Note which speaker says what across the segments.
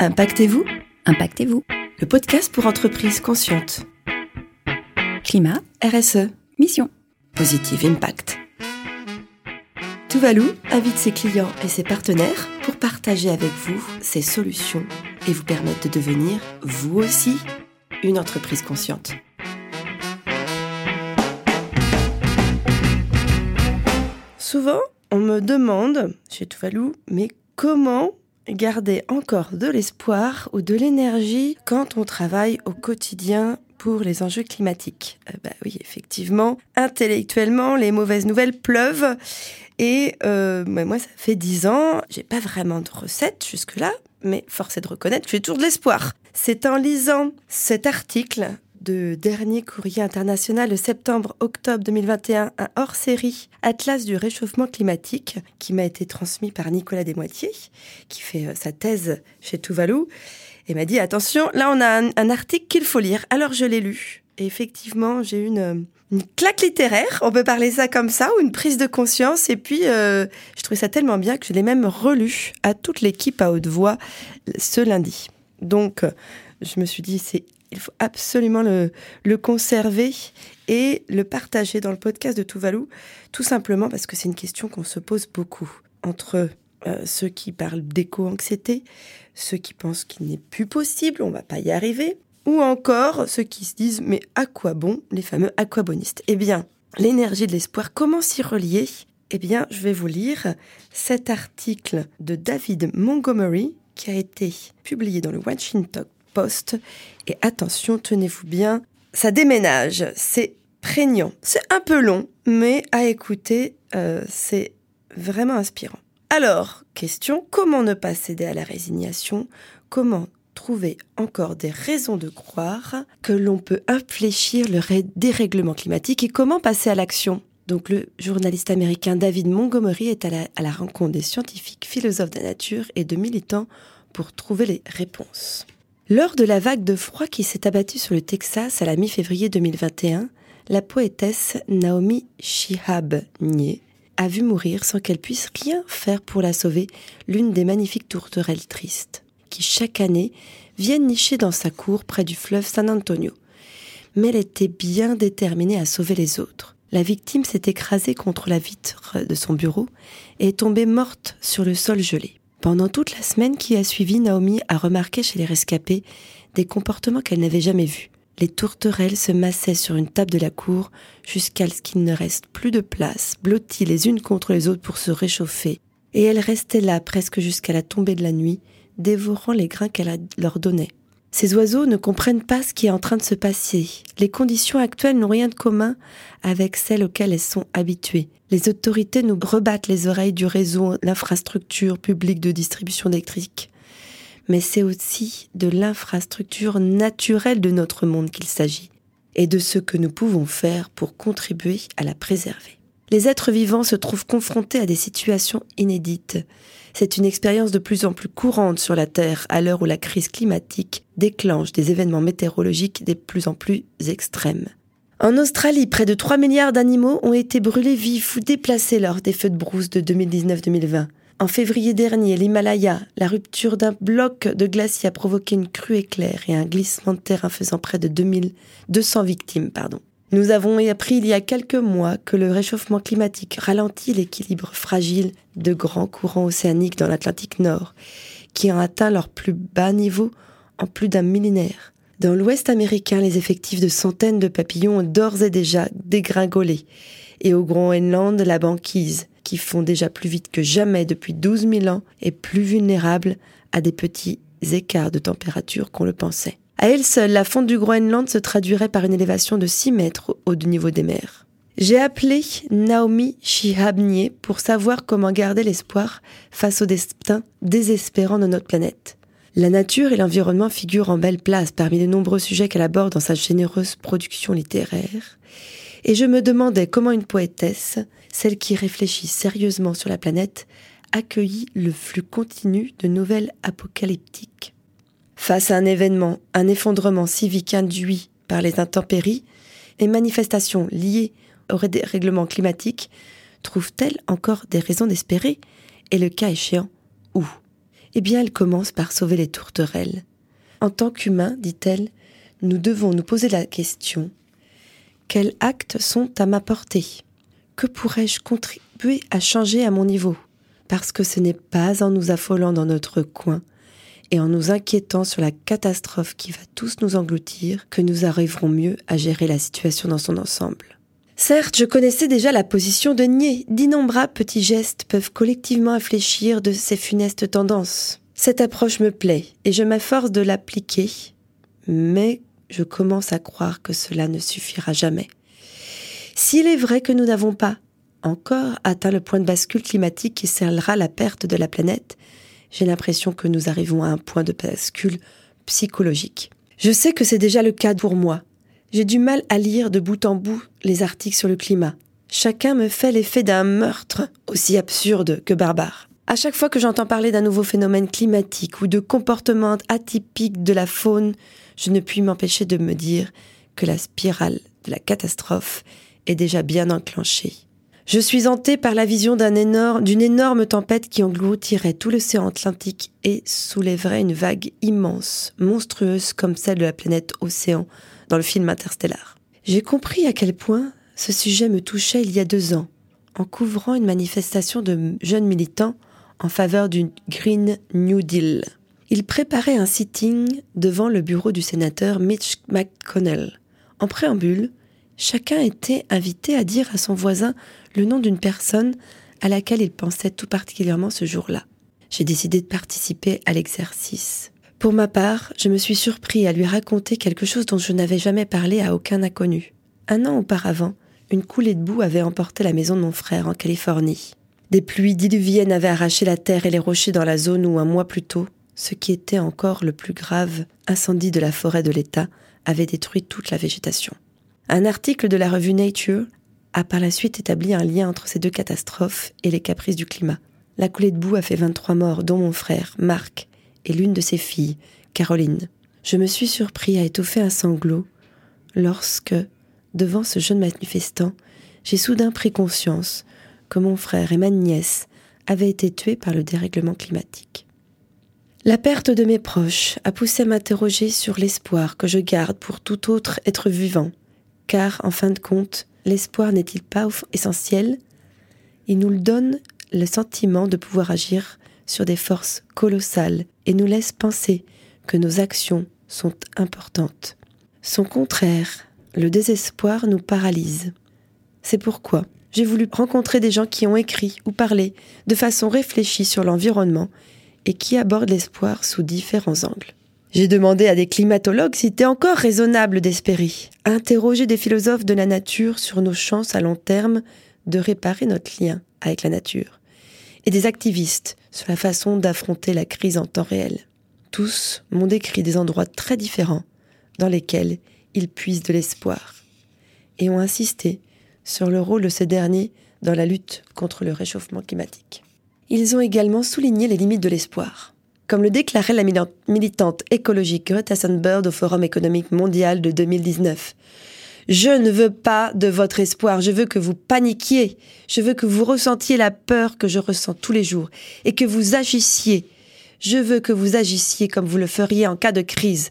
Speaker 1: Impactez-vous
Speaker 2: Impactez-vous.
Speaker 1: Le podcast pour entreprises conscientes.
Speaker 2: Climat,
Speaker 1: RSE.
Speaker 2: mission.
Speaker 1: Positive Impact. Tuvalu invite ses clients et ses partenaires pour partager avec vous ses solutions et vous permettre de devenir, vous aussi, une entreprise consciente. Souvent, on me demande chez Tuvalu, mais comment garder encore de l'espoir ou de l'énergie quand on travaille au quotidien pour les enjeux climatiques. Euh, bah oui, effectivement, intellectuellement, les mauvaises nouvelles pleuvent. Et euh, bah moi, ça fait dix ans, j'ai pas vraiment de recette jusque-là, mais force est de reconnaître que j'ai toujours de l'espoir. C'est en lisant cet article de Dernier Courrier International de septembre-octobre 2021, un hors-série Atlas du réchauffement climatique qui m'a été transmis par Nicolas Desmoitiers, qui fait euh, sa thèse chez Tuvalu, et m'a dit attention, là on a un, article qu'il faut lire. Alors je l'ai lu. Et effectivement, j'ai eu une, une, claque littéraire, on peut parler ça comme ça, ou une prise de conscience. Et puis, euh, je trouvais ça tellement bien que je l'ai même relu à toute l'équipe à haute voix ce lundi. Donc, je me suis dit, c'est il faut absolument le, conserver et le partager dans le podcast de Tuvalu, tout simplement parce que c'est une question qu'on se pose beaucoup entre euh, ceux qui parlent d'éco-anxiété, ceux qui pensent qu'il n'est plus possible, on va pas y arriver, ou encore ceux qui se disent mais à quoi bon les fameux aquabonistes? Eh bien, l'énergie de l'espoir, comment s'y relier? Eh bien, je vais vous lire cet article de David Montgomery qui a été publié dans le Washington et attention, tenez-vous bien, ça déménage, c'est prégnant. C'est un peu long, mais à écouter, euh, c'est vraiment inspirant. Alors, question, comment ne pas céder à la résignation? Comment trouver encore des raisons de croire que l'on peut infléchir le dérèglement climatique et comment passer à l'action? Donc le journaliste américain David Montgomery est à la rencontre des scientifiques, philosophes de la nature et de militants pour trouver les réponses. Lors de la vague de froid qui s'est abattue sur le Texas à la mi-février 2021, la poétesse Naomi Shihab Nye a vu mourir sans qu'elle puisse rien faire pour la sauver l'une des magnifiques tourterelles tristes, qui chaque année viennent nicher dans sa cour près du fleuve San Antonio. Mais elle était bien déterminée à sauver les autres. La victime s'est écrasée contre la vitre de son bureau et est tombée morte sur le sol gelé. Pendant toute la semaine qui a suivi, Naomi a remarqué chez les rescapés des comportements qu'elle n'avait jamais vus. Les tourterelles se massaient sur une table de la cour jusqu'à ce qu'il ne reste plus de place, blotties les unes contre les autres pour se réchauffer. Et elles restaient là presque jusqu'à la tombée de la nuit, dévorant les grains qu'elle leur donnait. Ces oiseaux ne comprennent pas ce qui est en train de se passer. Les conditions actuelles n'ont rien de commun avec celles auxquelles elles sont habituées. Les autorités nous rebattent les oreilles du réseau, l'infrastructure publique de distribution électrique. Mais c'est aussi de l'infrastructure naturelle de notre monde qu'il s'agit, et de ce que nous pouvons faire pour contribuer à la préserver. Les êtres vivants se trouvent confrontés à des situations inédites. C'est une expérience de plus en plus courante sur la Terre à l'heure où la crise climatique déclenche des événements météorologiques de plus en plus extrêmes. En Australie, près de 3 milliards d'animaux ont été brûlés vifs ou déplacés lors des feux de brousse de 2019-2020. En février dernier, l'Himalaya, la rupture d'un bloc de glacier a provoqué une crue éclair et un glissement de terrain faisant près de 2200 victimes. Pardon. Nous avons appris il y a quelques mois que le réchauffement climatique ralentit l'équilibre fragile de grands courants océaniques dans l'Atlantique Nord, qui ont atteint leur plus bas niveau en plus d'un millénaire. Dans l'Ouest américain, les effectifs de centaines de papillons ont d'ores et déjà dégringolé. Et au Groenland, la banquise, qui fond déjà plus vite que jamais depuis 12 000 ans, est plus vulnérable à des petits écarts de température qu'on le pensait. À elle seule, la fonte du Groenland se traduirait par une élévation de 6 mètres au niveau des mers. J'ai appelé Naomi Shihabnie pour savoir comment garder l'espoir face au destin désespérant de notre planète. La nature et l'environnement figurent en belle place parmi les nombreux sujets qu'elle aborde dans sa généreuse production littéraire, et je me demandais comment une poétesse, celle qui réfléchit sérieusement sur la planète, accueillit le flux continu de nouvelles apocalyptiques. Face à un événement, un effondrement civique induit par les intempéries, les manifestations liées au règlement climatique, trouve-t-elle encore des raisons d'espérer? Et le cas échéant, où? Eh bien, elle commence par sauver les tourterelles. En tant qu'humains, dit-elle, nous devons nous poser la question quels actes sont à ma portée? Que pourrais-je contribuer à changer à mon niveau? Parce que ce n'est pas en nous affolant dans notre coin et en nous inquiétant sur la catastrophe qui va tous nous engloutir que nous arriverons mieux à gérer la situation dans son ensemble. Certes, je connaissais déjà la position de Nier. D'innombrables petits gestes peuvent collectivement infléchir de ces funestes tendances. Cette approche me plaît et je m'efforce de l'appliquer, mais je commence à croire que cela ne suffira jamais. S'il est vrai que nous n'avons pas encore atteint le point de bascule climatique qui scellera la perte de la planète, j'ai l'impression que nous arrivons à un point de bascule psychologique. Je sais que c'est déjà le cas pour moi. J'ai du mal à lire de bout en bout les articles sur le climat. Chacun me fait l'effet d'un meurtre aussi absurde que barbare. À chaque fois que j'entends parler d'un nouveau phénomène climatique ou de comportement atypique de la faune, je ne puis m'empêcher de me dire que la spirale de la catastrophe est déjà bien enclenchée. Je suis hanté par la vision d'une énorme, énorme tempête qui engloutirait tout l'océan Atlantique et soulèverait une vague immense, monstrueuse comme celle de la planète Océan dans le film Interstellar. J'ai compris à quel point ce sujet me touchait il y a deux ans, en couvrant une manifestation de jeunes militants en faveur du Green New Deal. Ils préparaient un sitting devant le bureau du sénateur Mitch McConnell. En préambule, chacun était invité à dire à son voisin le nom d'une personne à laquelle il pensait tout particulièrement ce jour-là. J'ai décidé de participer à l'exercice. Pour ma part, je me suis surpris à lui raconter quelque chose dont je n'avais jamais parlé à aucun inconnu. Un an auparavant, une coulée de boue avait emporté la maison de mon frère en Californie. Des pluies diluviennes avaient arraché la terre et les rochers dans la zone où un mois plus tôt, ce qui était encore le plus grave incendie de la forêt de l'État avait détruit toute la végétation. Un article de la revue Nature a par la suite établi un lien entre ces deux catastrophes et les caprices du climat. La coulée de boue a fait 23 morts, dont mon frère, Marc, et l'une de ses filles, Caroline. Je me suis surpris à étouffer un sanglot lorsque, devant ce jeune manifestant, j'ai soudain pris conscience que mon frère et ma nièce avaient été tués par le dérèglement climatique. La perte de mes proches a poussé à m'interroger sur l'espoir que je garde pour tout autre être vivant, car, en fin de compte, l'espoir n'est-il pas essentiel? Il nous donne le sentiment de pouvoir agir sur des forces colossales et nous laisse penser que nos actions sont importantes. Son contraire, le désespoir, nous paralyse. C'est pourquoi j'ai voulu rencontrer des gens qui ont écrit ou parlé de façon réfléchie sur l'environnement et qui abordent l'espoir sous différents angles. J'ai demandé à des climatologues s'il était encore raisonnable d'espérer, interroger des philosophes de la nature sur nos chances à long terme de réparer notre lien avec la nature, et des activistes sur la façon d'affronter la crise en temps réel. Tous m'ont décrit des endroits très différents dans lesquels ils puisent de l'espoir, et ont insisté sur le rôle de ces derniers dans la lutte contre le réchauffement climatique. Ils ont également souligné les limites de l'espoir comme le déclarait la militante écologique Greta Thunberg au Forum économique mondial de 2019. Je ne veux pas de votre espoir, je veux que vous paniquiez, je veux que vous ressentiez la peur que je ressens tous les jours et que vous agissiez. Je veux que vous agissiez comme vous le feriez en cas de crise.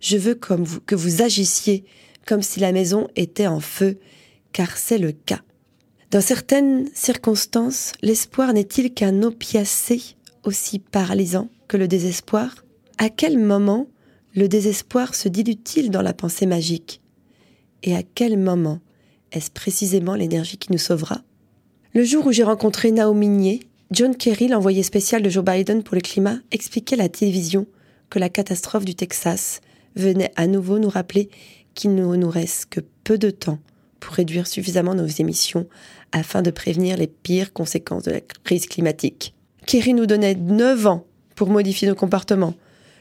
Speaker 1: Je veux que vous agissiez comme si la maison était en feu, car c'est le cas. Dans certaines circonstances, l'espoir n'est-il qu'un opiacé aussi paralysant? Que le désespoir À quel moment le désespoir se dilue-t-il dans la pensée magique? Et à quel moment est-ce précisément l'énergie qui nous sauvera? Le jour où j'ai rencontré Naomi Nier, John Kerry, l'envoyé spécial de Joe Biden pour le climat, expliquait à la télévision que la catastrophe du Texas venait à nouveau nous rappeler qu'il ne nous reste que peu de temps pour réduire suffisamment nos émissions afin de prévenir les pires conséquences de la crise climatique. Kerry nous donnait 9 ans pour modifier nos comportements,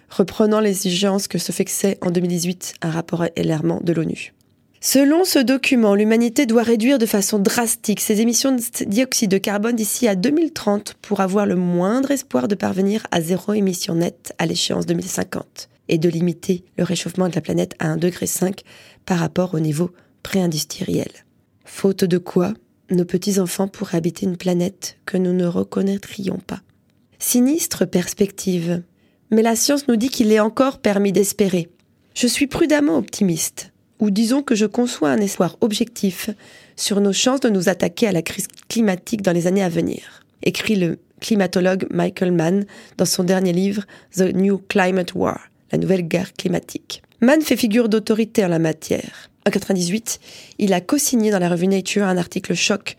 Speaker 1: reprenant les exigences que se fixait en 2018 un rapport alarmant de l'ONU. Selon ce document, l'humanité doit réduire de façon drastique ses émissions de dioxyde de carbone d'ici à 2030 pour avoir le moindre espoir de parvenir à zéro émission nette à l'échéance 2050 et de limiter le réchauffement de la planète à 1,5 degré par rapport au niveau pré-industriel. Faute de quoi, nos petits-enfants pourraient habiter une planète que nous ne reconnaîtrions pas. Sinistre perspective. Mais la science nous dit qu'il est encore permis d'espérer. Je suis prudemment optimiste, ou disons que je conçois un espoir objectif sur nos chances de nous attaquer à la crise climatique dans les années à venir, écrit le climatologue Michael Mann dans son dernier livre The New Climate War, la nouvelle guerre climatique. Mann fait figure d'autorité en la matière. En 1998, il a co-signé dans la revue Nature un article choc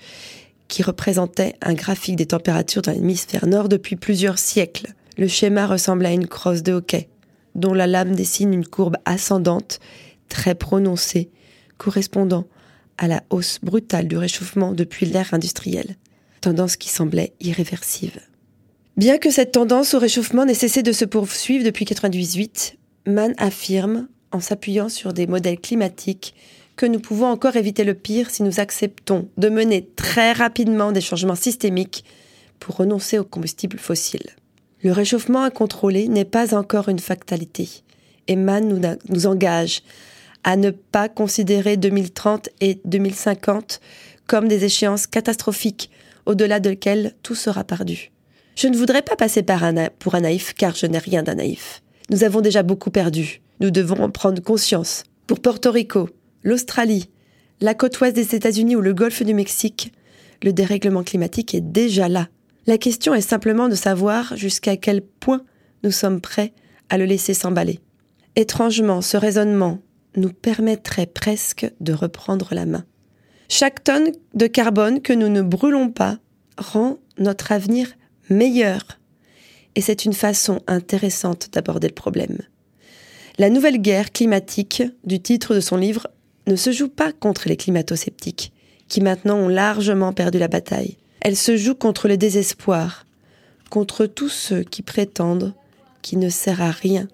Speaker 1: qui représentait un graphique des températures dans l'hémisphère nord depuis plusieurs siècles. Le schéma ressemble à une crosse de hockey, dont la lame dessine une courbe ascendante très prononcée, correspondant à la hausse brutale du réchauffement depuis l'ère industrielle, tendance qui semblait irréversible. Bien que cette tendance au réchauffement n'ait cessé de se poursuivre depuis 1998, Mann affirme, en s'appuyant sur des modèles climatiques, que nous pouvons encore éviter le pire si nous acceptons de mener très rapidement des changements systémiques pour renoncer aux combustibles fossiles. Le réchauffement incontrôlé n'est pas encore une fatalité, et Mann nous, nous engage à ne pas considérer 2030 et 2050 comme des échéances catastrophiques au-delà de lesquelles tout sera perdu. Je ne voudrais pas passer pour un naïf car je n'ai rien d'un naïf. Nous avons déjà beaucoup perdu. Nous devons en prendre conscience. Pour Porto Rico, l'Australie, la côte ouest des États-Unis ou le golfe du Mexique, le dérèglement climatique est déjà là. La question est simplement de savoir jusqu'à quel point nous sommes prêts à le laisser s'emballer. Étrangement, ce raisonnement nous permettrait presque de reprendre la main. Chaque tonne de carbone que nous ne brûlons pas rend notre avenir meilleur. Et c'est une façon intéressante d'aborder le problème. La nouvelle guerre climatique du titre de son livre ne se joue pas contre les climato-sceptiques, qui maintenant ont largement perdu la bataille. Elle se joue contre le désespoir, contre tous ceux qui prétendent qu'il ne sert à rien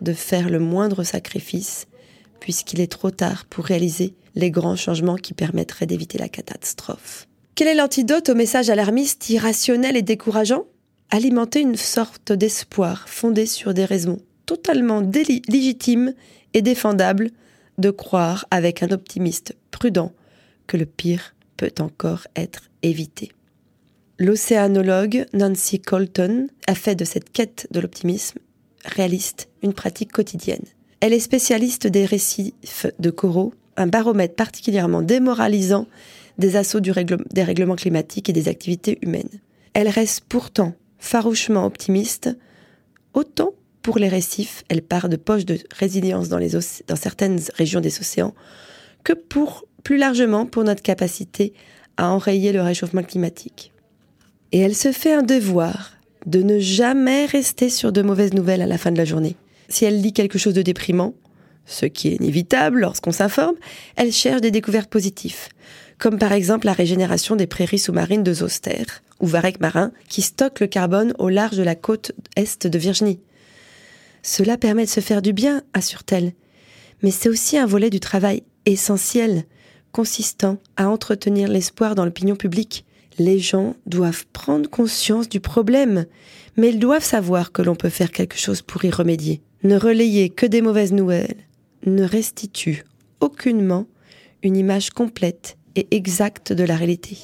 Speaker 1: de faire le moindre sacrifice puisqu'il est trop tard pour réaliser les grands changements qui permettraient d'éviter la catastrophe. Quel est l'antidote au message alarmiste, irrationnel et décourageant? Alimenter une sorte d'espoir fondé sur des raisons totalement légitimes et défendables de croire avec un optimiste prudent que le pire peut encore être évité. L'océanologue Nancy Colton a fait de cette quête de l'optimisme réaliste une pratique quotidienne. Elle est spécialiste des récifs de coraux, un baromètre particulièrement démoralisant des assauts du des règlements climatiques et des activités humaines. Elle reste pourtant farouchement optimiste, autant pour les récifs, elle part de poches de résilience dans, certaines régions des océans, que pour plus largement pour notre capacité à enrayer le réchauffement climatique. Et elle se fait un devoir de ne jamais rester sur de mauvaises nouvelles à la fin de la journée. Si elle lit quelque chose de déprimant, ce qui est inévitable lorsqu'on s'informe, elle cherche des découvertes positives, comme par exemple la régénération des prairies sous-marines de Zoster ou Varec marin qui stockent le carbone au large de la côte est de Virginie. Cela permet de se faire du bien, assure-t-elle, mais c'est aussi un volet du travail essentiel, consistant à entretenir l'espoir dans l'opinion publique. Les gens doivent prendre conscience du problème, mais ils doivent savoir que l'on peut faire quelque chose pour y remédier ne relayer que des mauvaises nouvelles ne restitue aucunement une image complète et exacte de la réalité.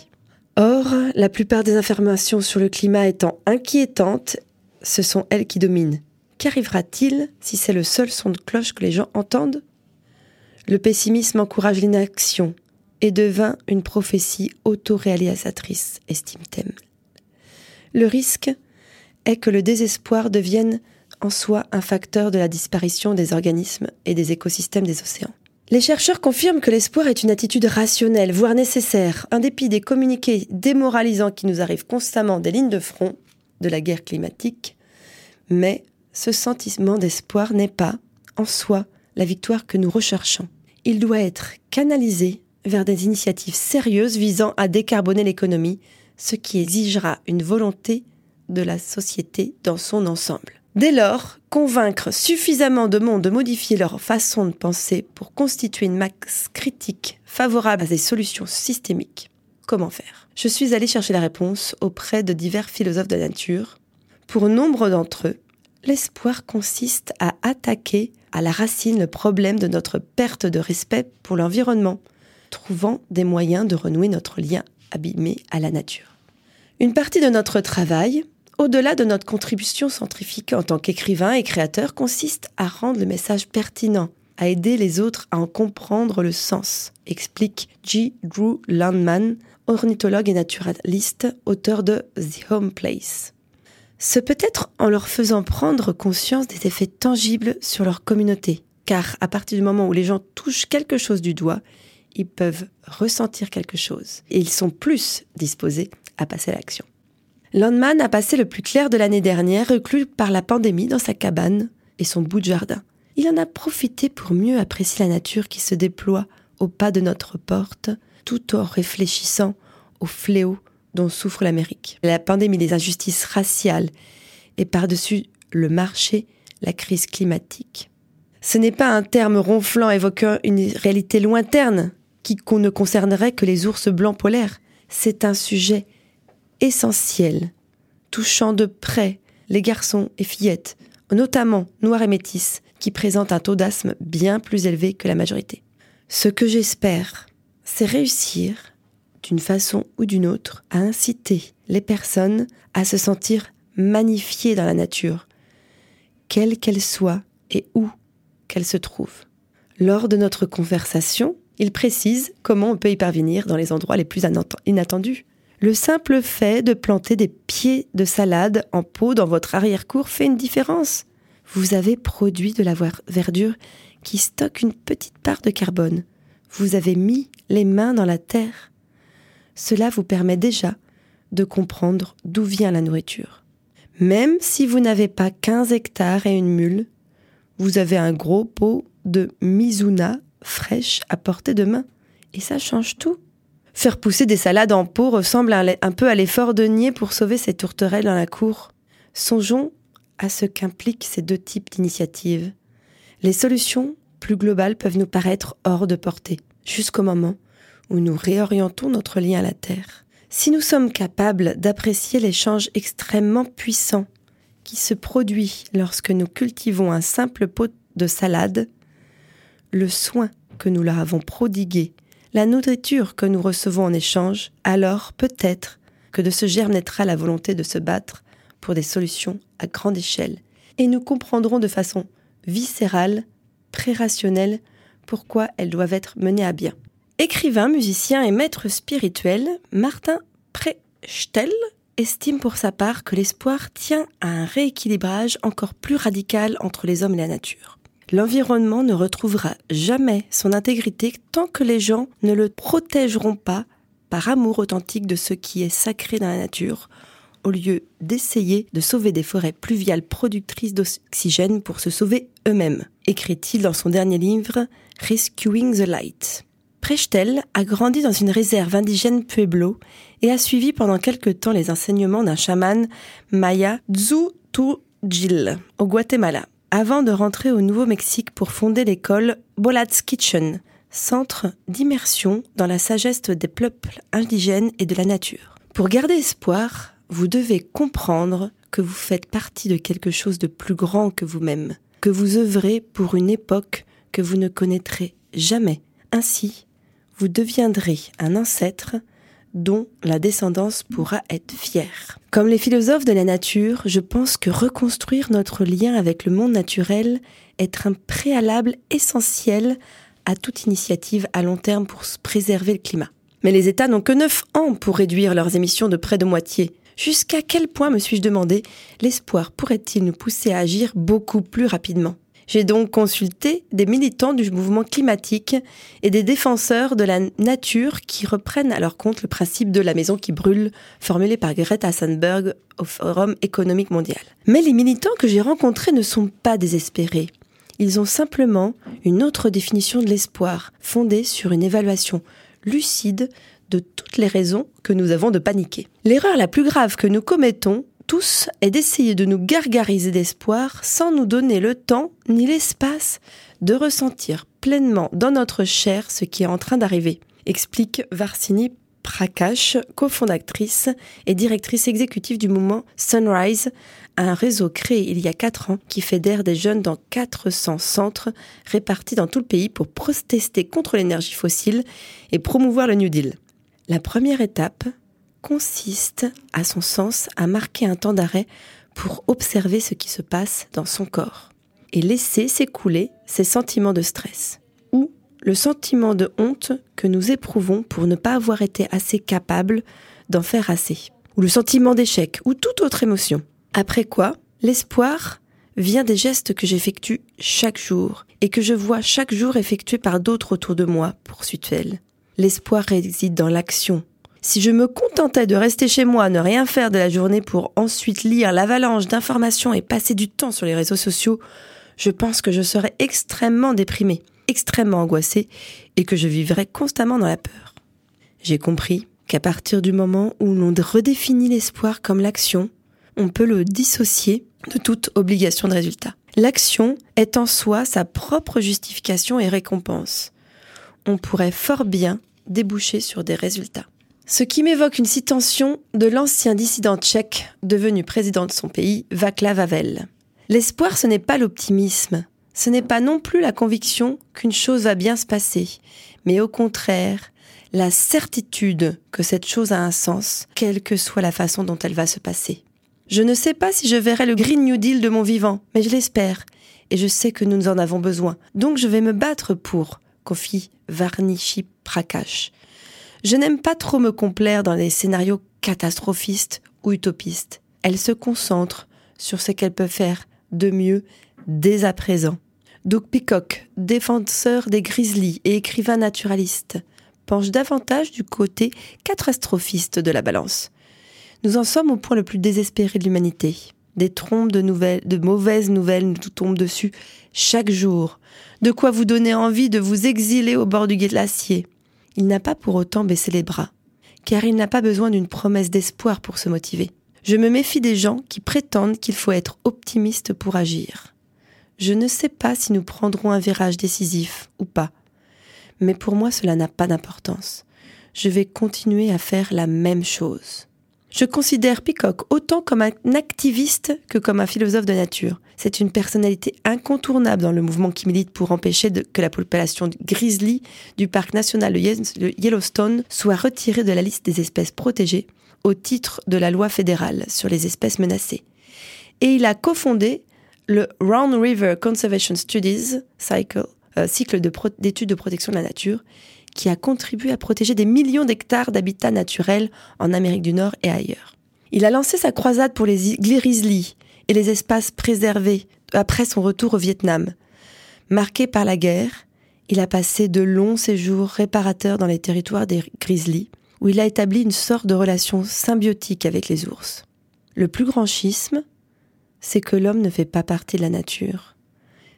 Speaker 1: Or, la plupart des informations sur le climat étant inquiétantes, ce sont elles qui dominent. Qu'arrivera-t-il si c'est le seul son de cloche que les gens entendent? Le pessimisme encourage l'inaction et devint une prophétie autoréalisatrice, estime-t-elle. Le risque est que le désespoir devienne en soi un facteur de la disparition des organismes et des écosystèmes des océans. Les chercheurs confirment que l'espoir est une attitude rationnelle, voire nécessaire, en dépit des communiqués démoralisants qui nous arrivent constamment des lignes de front de la guerre climatique. Mais ce sentiment d'espoir n'est pas, en soi, la victoire que nous recherchons. Il doit être canalisé vers des initiatives sérieuses visant à décarboner l'économie, ce qui exigera une volonté de la société dans son ensemble. Dès lors, convaincre suffisamment de monde de modifier leur façon de penser pour constituer une masse critique favorable à des solutions systémiques, comment faire? Je suis allée chercher la réponse auprès de divers philosophes de la nature. Pour nombre d'entre eux, l'espoir consiste à attaquer à la racine le problème de notre perte de respect pour l'environnement, trouvant des moyens de renouer notre lien abîmé à la nature. Une partie de notre travail, au-delà de notre contribution scientifique en tant qu'écrivain et créateur, consiste à rendre le message pertinent, à aider les autres à en comprendre le sens, explique G. Drew Landman, ornithologue et naturaliste, auteur de The Home Place. Ce peut être en leur faisant prendre conscience des effets tangibles sur leur communauté, car à partir du moment où les gens touchent quelque chose du doigt, ils peuvent ressentir quelque chose et ils sont plus disposés à passer à l'action. Landman a passé le plus clair de l'année dernière reclus par la pandémie dans sa cabane et son bout de jardin. Il en a profité pour mieux apprécier la nature qui se déploie au pas de notre porte, tout en réfléchissant au fléau dont souffre l'Amérique. La pandémie, les injustices raciales et par-dessus le marché, la crise climatique. Ce n'est pas un terme ronflant évoquant une réalité lointaine qui ne concernerait que les ours blancs polaires. C'est un sujet essentiel, touchant de près les garçons et fillettes, notamment noirs et métis, qui présentent un taux d'asthme bien plus élevé que la majorité. Ce que j'espère, c'est réussir, d'une façon ou d'une autre, à inciter les personnes à se sentir magnifiées dans la nature, quelle qu'elle soit et où qu'elle se trouve. Lors de notre conversation, il précise comment on peut y parvenir dans les endroits les plus inattendus. Le simple fait de planter des pieds de salade en pot dans votre arrière-cour fait une différence. Vous avez produit de la verdure qui stocke une petite part de carbone. Vous avez mis les mains dans la terre. Cela vous permet déjà de comprendre d'où vient la nourriture. Même si vous n'avez pas 15 hectares et une mule, vous avez un gros pot de Mizuna fraîche à portée de main. Et ça change tout. Faire pousser des salades en pot ressemble un peu à l'effort de nier pour sauver ses tourterelles dans la cour. Songeons à ce qu'impliquent ces deux types d'initiatives. Les solutions plus globales peuvent nous paraître hors de portée, jusqu'au moment où nous réorientons notre lien à la Terre. Si nous sommes capables d'apprécier l'échange extrêmement puissant qui se produit lorsque nous cultivons un simple pot de salade, le soin que nous leur avons prodigué, la nourriture que nous recevons en échange, alors peut-être que de ce germe naîtra la volonté de se battre pour des solutions à grande échelle. Et nous comprendrons de façon viscérale, pré-rationnelle, pourquoi elles doivent être menées à bien. Écrivain, musicien et maître spirituel, Martin Prechtel estime pour sa part que l'espoir tient à un rééquilibrage encore plus radical entre les hommes et la nature. L'environnement ne retrouvera jamais son intégrité tant que les gens ne le protégeront pas par amour authentique de ce qui est sacré dans la nature, au lieu d'essayer de sauver des forêts pluviales productrices d'oxygène pour se sauver eux-mêmes, écrit-il dans son dernier livre Rescuing the Light. Prechtel a grandi dans une réserve indigène Pueblo et a suivi pendant quelque temps les enseignements d'un chaman maya Dzutujil au Guatemala, avant de rentrer au Nouveau-Mexique pour fonder l'école Bolad's Kitchen, centre d'immersion dans la sagesse des peuples indigènes et de la nature. Pour garder espoir, vous devez comprendre que vous faites partie de quelque chose de plus grand que vous-même, que vous œuvrez pour une époque que vous ne connaîtrez jamais. Ainsi, vous deviendrez un ancêtre dont la descendance pourra être fière. Comme les philosophes de la nature, je pense que reconstruire notre lien avec le monde naturel est un préalable essentiel à toute initiative à long terme pour préserver le climat. Mais les États n'ont que 9 ans pour réduire leurs émissions de près de moitié. Jusqu'à quel point, me suis-je demandé, l'espoir pourrait-il nous pousser à agir beaucoup plus rapidement? J'ai donc consulté des militants du mouvement climatique et des défenseurs de la nature qui reprennent à leur compte le principe de la maison qui brûle, formulé par Greta Thunberg au Forum économique mondial. Mais les militants que j'ai rencontrés ne sont pas désespérés. Ils ont simplement une autre définition de l'espoir, fondée sur une évaluation lucide de toutes les raisons que nous avons de paniquer. L'erreur la plus grave que nous commettons tous est d'essayer de nous gargariser d'espoir sans nous donner le temps ni l'espace de ressentir pleinement dans notre chair ce qui est en train d'arriver, explique Varsini Prakash, cofondatrice et directrice exécutive du mouvement Sunrise, un réseau créé il y a 4 ans qui fédère des jeunes dans 400 centres répartis dans tout le pays pour protester contre l'énergie fossile et promouvoir le New Deal. La première étape consiste, à son sens, à marquer un temps d'arrêt pour observer ce qui se passe dans son corps et laisser s'écouler ces sentiments de stress ou le sentiment de honte que nous éprouvons pour ne pas avoir été assez capable d'en faire assez ou le sentiment d'échec ou toute autre émotion. Après quoi, l'espoir vient des gestes que j'effectue chaque jour et que je vois chaque jour effectués par d'autres autour de moi, poursuit-elle. L'espoir réside dans l'action. Si je me contentais de rester chez moi, ne rien faire de la journée pour ensuite lire l'avalanche d'informations et passer du temps sur les réseaux sociaux, je pense que je serais extrêmement déprimée, extrêmement angoissée et que je vivrais constamment dans la peur. J'ai compris qu'à partir du moment où l'on redéfinit l'espoir comme l'action, on peut le dissocier de toute obligation de résultat. L'action est en soi sa propre justification et récompense. On pourrait fort bien déboucher sur des résultats. Ce qui m'évoque une citation de l'ancien dissident tchèque devenu président de son pays, Václav Havel. L'espoir, ce n'est pas l'optimisme, ce n'est pas non plus la conviction qu'une chose va bien se passer, mais au contraire, la certitude que cette chose a un sens, quelle que soit la façon dont elle va se passer. Je ne sais pas si je verrai le Green New Deal de mon vivant, mais je l'espère, et je sais que nous en avons besoin, donc je vais me battre pour, confie Varnishi Prakash. Je n'aime pas trop me complaire dans les scénarios catastrophistes ou utopistes. Elle se concentre sur ce qu'elle peut faire de mieux dès à présent. Doug Peacock, défenseur des grizzlies et écrivain naturaliste, penche davantage du côté catastrophiste de la balance. Nous en sommes au point le plus désespéré de l'humanité. Des trompes de nouvelles, de mauvaises nouvelles nous tombent dessus chaque jour. De quoi vous donner envie de vous exiler au bord du glacier il n'a pas pour autant baissé les bras, car il n'a pas besoin d'une promesse d'espoir pour se motiver. Je me méfie des gens qui prétendent qu'il faut être optimiste pour agir. Je ne sais pas si nous prendrons un virage décisif ou pas, mais pour moi cela n'a pas d'importance. Je vais continuer à faire la même chose. Je considère Peacock autant comme un activiste que comme un philosophe de nature. C'est une personnalité incontournable dans le mouvement qui milite pour empêcher que la population grizzly du parc national de Yellowstone soit retirée de la liste des espèces protégées au titre de la loi fédérale sur les espèces menacées. Et il a cofondé le Round River Conservation Studies Cycle, euh, d'études de protection de la nature, qui a contribué à protéger des millions d'hectares d'habitats naturels en Amérique du Nord et ailleurs. Il a lancé sa croisade pour les grizzlies et les espaces préservés après son retour au Vietnam. Marqué par la guerre, il a passé de longs séjours réparateurs dans les territoires des grizzlies, où il a établi une sorte de relation symbiotique avec les ours. Le plus grand schisme, c'est que l'homme ne fait pas partie de la nature.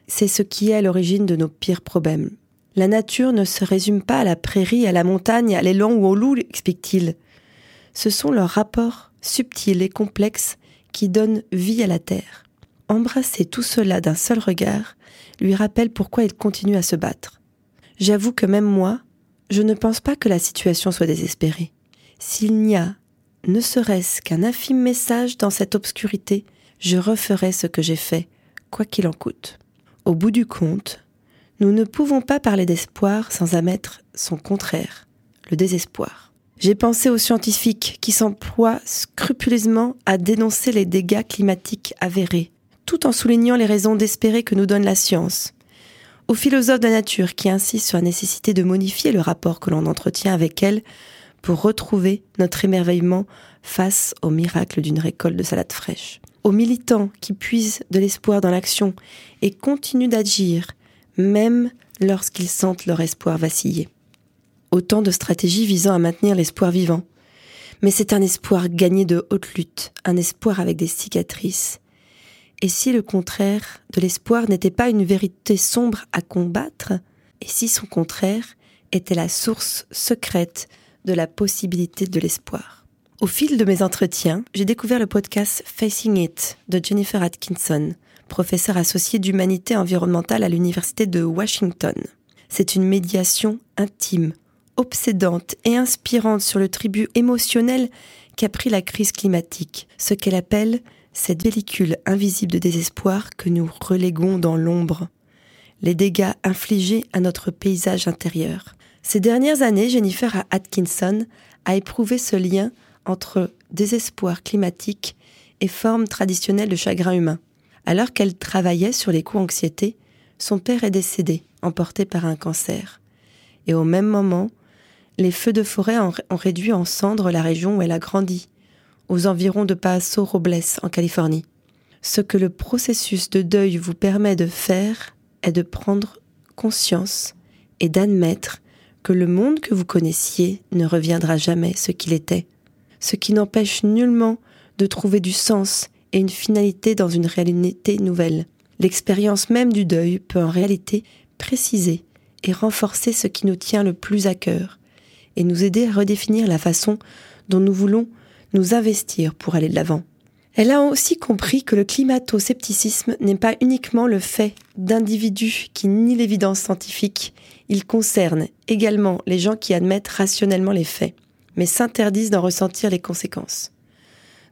Speaker 1: C'est ce qui est à l'origine de nos pires problèmes, la nature ne se résume pas à la prairie, à la montagne, à l'élan ou au loup, explique-t-il. Ce sont leurs rapports subtils et complexes qui donnent vie à la terre. Embrasser tout cela d'un seul regard lui rappelle pourquoi il continue à se battre. J'avoue que même moi, je ne pense pas que la situation soit désespérée. S'il n'y a ne serait-ce qu'un infime message dans cette obscurité, je referai ce que j'ai fait, quoi qu'il en coûte. Au bout du compte, nous ne pouvons pas parler d'espoir sans admettre son contraire, le désespoir. J'ai pensé aux scientifiques qui s'emploient scrupuleusement à dénoncer les dégâts climatiques avérés, tout en soulignant les raisons d'espérer que nous donne la science. Aux philosophes de la nature qui insistent sur la nécessité de modifier le rapport que l'on entretient avec elle pour retrouver notre émerveillement face au miracle d'une récolte de salade fraîche. Aux militants qui puisent de l'espoir dans l'action et continuent d'agir même lorsqu'ils sentent leur espoir vaciller. Autant de stratégies visant à maintenir l'espoir vivant. Mais c'est un espoir gagné de haute lutte, un espoir avec des cicatrices. Et si le contraire de l'espoir n'était pas une vérité sombre à combattre, et si son contraire était la source secrète de la possibilité de l'espoir? Au fil de mes entretiens, j'ai découvert le podcast Facing It de Jennifer Atkinson, professeur associé d'humanité environnementale à l'Université de Washington. C'est une médiation intime, obsédante et inspirante sur le tribut émotionnel qu'a pris la crise climatique, ce qu'elle appelle cette pellicule invisible de désespoir que nous reléguons dans l'ombre, les dégâts infligés à notre paysage intérieur. Ces dernières années, Jennifer Atkinson a éprouvé ce lien entre désespoir climatique et forme traditionnelle de chagrin humain. Alors qu'elle travaillait sur les coups anxiété, son père est décédé, emporté par un cancer. Et au même moment, les feux de forêt ont réduit en cendres la région où elle a grandi, aux environs de Paso Robles, en Californie. Ce que le processus de deuil vous permet de faire est de prendre conscience et d'admettre que le monde que vous connaissiez ne reviendra jamais ce qu'il était, ce qui n'empêche nullement de trouver du sens et une finalité dans une réalité nouvelle. L'expérience même du deuil peut en réalité préciser et renforcer ce qui nous tient le plus à cœur, et nous aider à redéfinir la façon dont nous voulons nous investir pour aller de l'avant. Elle a aussi compris que le climato-scepticisme n'est pas uniquement le fait d'individus qui nient l'évidence scientifique, il concerne également les gens qui admettent rationnellement les faits, mais s'interdisent d'en ressentir les conséquences.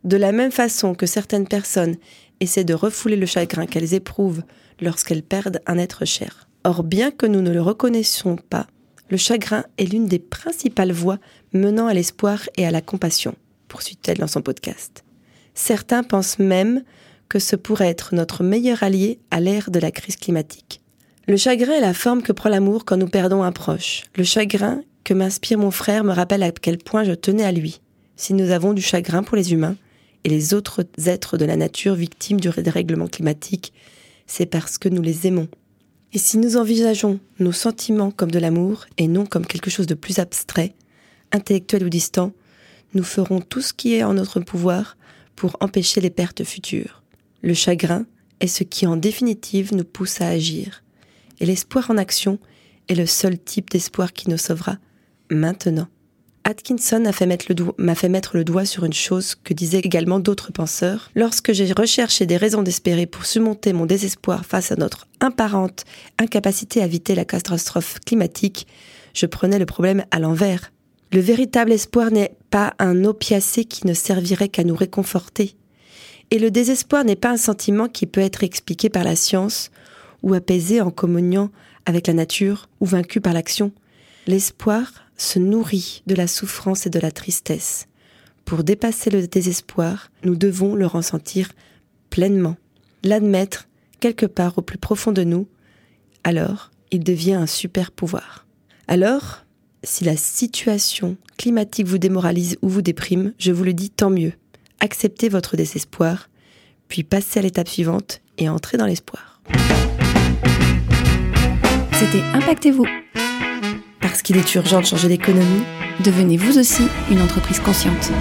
Speaker 1: De la même façon que certaines personnes essaient de refouler le chagrin qu'elles éprouvent lorsqu'elles perdent un être cher. Or, bien que nous ne le reconnaissions pas, le chagrin est l'une des principales voies menant à l'espoir et à la compassion, poursuit-elle dans son podcast. Certains pensent même que ce pourrait être notre meilleur allié à l'ère de la crise climatique. Le chagrin est la forme que prend l'amour quand nous perdons un proche. Le chagrin que m'inspire mon frère me rappelle à quel point je tenais à lui. Si nous avons du chagrin pour les humains et les autres êtres de la nature victimes du dérèglement climatique, c'est parce que nous les aimons. Et si nous envisageons nos sentiments comme de l'amour et non comme quelque chose de plus abstrait, intellectuel ou distant, nous ferons tout ce qui est en notre pouvoir pour empêcher les pertes futures. Le chagrin est ce qui en définitive nous pousse à agir. Et l'espoir en action est le seul type d'espoir qui nous sauvera maintenant. Atkinson m'a fait, mettre le doigt sur une chose que disaient également d'autres penseurs. Lorsque j'ai recherché des raisons d'espérer pour surmonter mon désespoir face à notre imparente incapacité à éviter la catastrophe climatique, je prenais le problème à l'envers. Le véritable espoir n'est pas un opiacé qui ne servirait qu'à nous réconforter. Et le désespoir n'est pas un sentiment qui peut être expliqué par la science ou apaisé en communiant avec la nature ou vaincu par l'action. L'espoir se nourrit de la souffrance et de la tristesse. Pour dépasser le désespoir, nous devons le ressentir pleinement, l'admettre quelque part au plus profond de nous, alors il devient un super pouvoir. Alors, si la situation climatique vous démoralise ou vous déprime, je vous le dis tant mieux. Acceptez votre désespoir, puis passez à l'étape suivante et entrez dans l'espoir.
Speaker 2: C'était Impactez-vous
Speaker 1: parce qu'il est urgent de changer d'économie,
Speaker 2: devenez vous aussi une entreprise consciente.